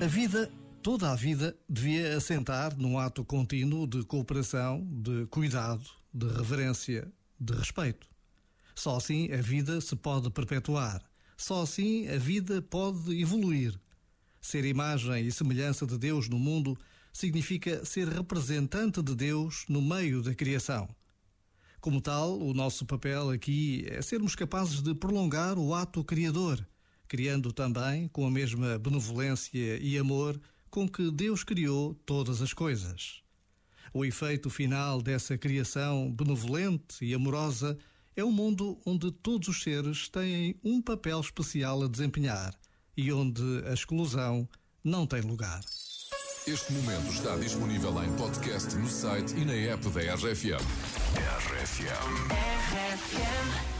A vida, toda a vida, devia assentar num ato contínuo de cooperação, de cuidado, de reverência, de respeito. Só assim a vida se pode perpetuar. Só assim a vida pode evoluir. Ser imagem e semelhança de Deus no mundo significa ser representante de Deus no meio da criação. Como tal, o nosso papel aqui é sermos capazes de prolongar o ato criador criando também com a mesma benevolência e amor com que Deus criou todas as coisas. O efeito final dessa criação benevolente e amorosa é um mundo onde todos os seres têm um papel especial a desempenhar e onde a exclusão não tem lugar. Este momento está disponível em podcast no site e na app da RFM. RFM. RFM.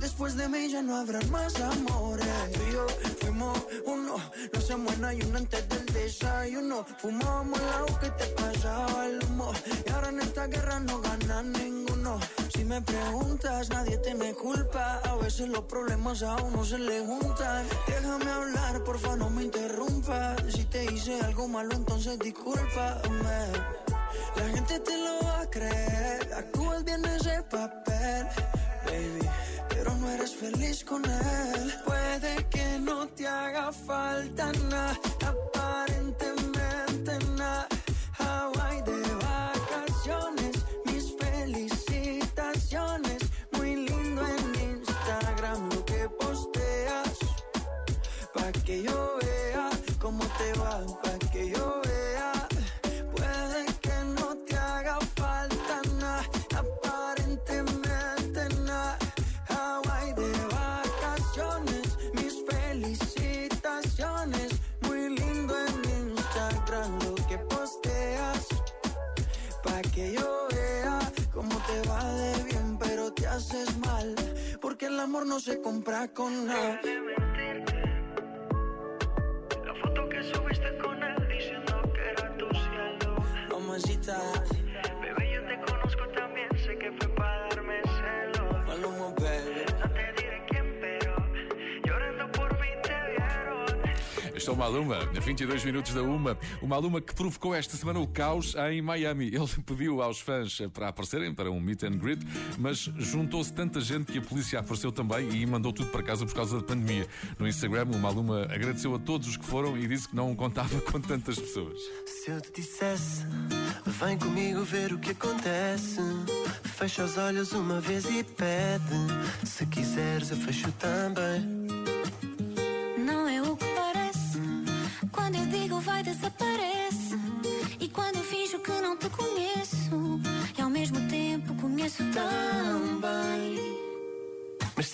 Después de mí ya no habrá más amores. Tú y yo fuimos uno, no se muera y uno antes del desayuno. Fumábamos el agua que te pasaba el humo. Y ahora en esta guerra no gana ninguno. Si me preguntas, nadie te me culpa. A veces los problemas a uno se le juntan. Déjame hablar, porfa, no me interrumpas. Si te hice algo malo, entonces discúlpame. La gente te lo va a creer. Actúas bien ese papel, baby pero no eres feliz con él. Puede que no te haga falta nada, haces mal, porque el amor no se compra con nada. La foto que subiste con él diciendo que era tu cielo. Mamacita. Este é o Maluma, a 22 minutos da Uma. O Maluma que provocou esta semana o caos em Miami. Ele pediu aos fãs para aparecerem para um meet and greet, mas juntou-se tanta gente que a polícia apareceu também e mandou tudo para casa por causa da pandemia. No Instagram, o Maluma agradeceu a todos os que foram e disse que não contava com tantas pessoas. Se eu te dissesse, vem comigo ver o que acontece. Fecha os olhos uma vez e pede. Se quiseres, eu fecho também.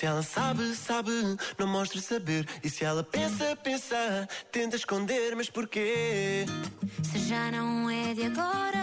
Se ela sabe, sabe, não mostra saber. E se ela pensa, pensa, tenta esconder, mas porquê? Se já não é de agora